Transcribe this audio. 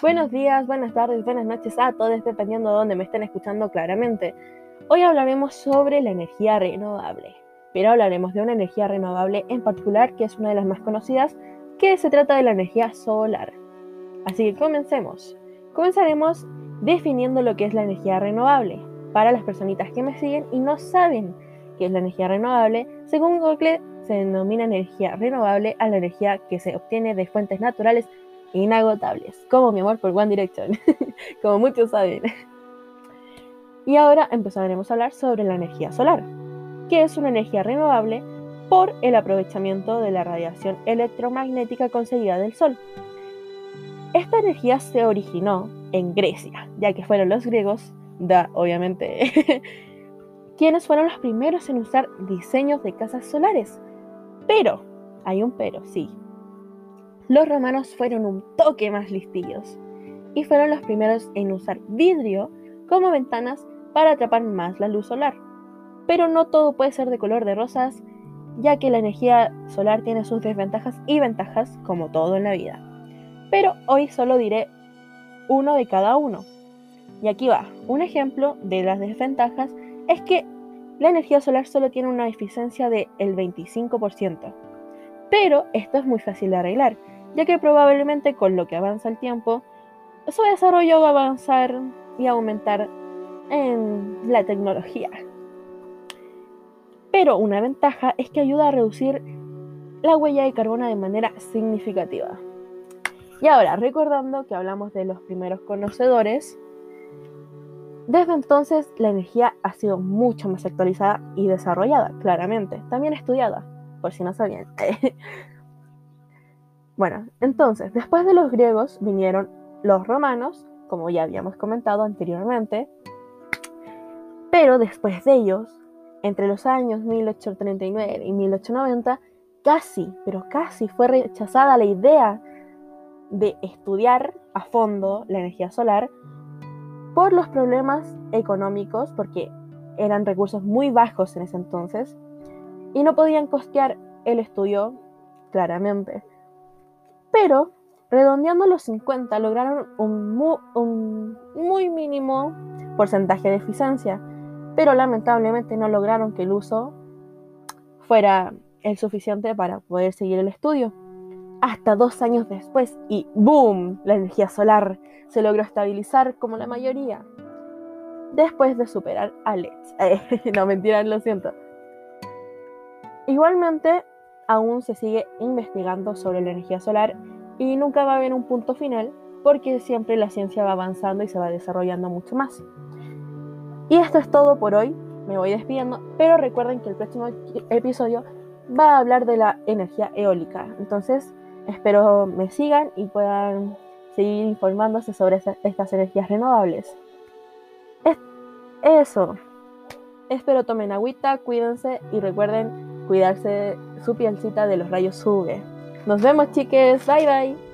Buenos días, buenas tardes, buenas noches a todos, dependiendo de dónde me estén escuchando claramente. Hoy hablaremos sobre la energía renovable, pero hablaremos de una energía renovable en particular que es una de las más conocidas, que se trata de la energía solar. Así que comencemos. Comenzaremos definiendo lo que es la energía renovable. Para las personitas que me siguen y no saben qué es la energía renovable, según Google se denomina energía renovable a la energía que se obtiene de fuentes naturales inagotables, como mi amor por One Direction, como muchos saben. Y ahora empezaremos a hablar sobre la energía solar, que es una energía renovable por el aprovechamiento de la radiación electromagnética conseguida del Sol. Esta energía se originó en Grecia, ya que fueron los griegos, da, obviamente, quienes fueron los primeros en usar diseños de casas solares. Pero, hay un pero, sí, los romanos fueron un toque más listillos y fueron los primeros en usar vidrio como ventanas para atrapar más la luz solar. Pero no todo puede ser de color de rosas, ya que la energía solar tiene sus desventajas y ventajas como todo en la vida. Pero hoy solo diré uno de cada uno. Y aquí va, un ejemplo de las desventajas es que la energía solar solo tiene una eficiencia del 25%. Pero esto es muy fácil de arreglar, ya que probablemente con lo que avanza el tiempo, su desarrollo va a avanzar y aumentar en la tecnología. Pero una ventaja es que ayuda a reducir la huella de carbono de manera significativa. Y ahora, recordando que hablamos de los primeros conocedores, desde entonces la energía ha sido mucho más actualizada y desarrollada, claramente, también estudiada, por si no sabían. Bueno, entonces, después de los griegos vinieron los romanos, como ya habíamos comentado anteriormente, pero después de ellos, entre los años 1839 y 1890, casi, pero casi fue rechazada la idea de estudiar a fondo la energía solar por los problemas económicos, porque eran recursos muy bajos en ese entonces, y no podían costear el estudio claramente. Pero, redondeando los 50, lograron un, muy mínimo porcentaje de eficiencia, pero lamentablemente no lograron que el uso fuera el suficiente para poder seguir el estudio. Hasta dos años después, y ¡boom! La energía solar se logró estabilizar como la mayoría. Después de superar a LED. no, mentira, lo siento. Igualmente, aún se sigue investigando sobre la energía solar y nunca va a haber un punto final porque siempre la ciencia va avanzando y se va desarrollando mucho más. Y esto es todo por hoy, me voy despidiendo, pero recuerden que el próximo episodio va a hablar de la energía eólica. Entonces, espero me sigan y puedan seguir informándose sobre estas energías renovables. eso. Espero tomen agüita, cuídense y recuerden cuidarse su pielcita de los rayos UV. Nos vemos chiques, bye bye.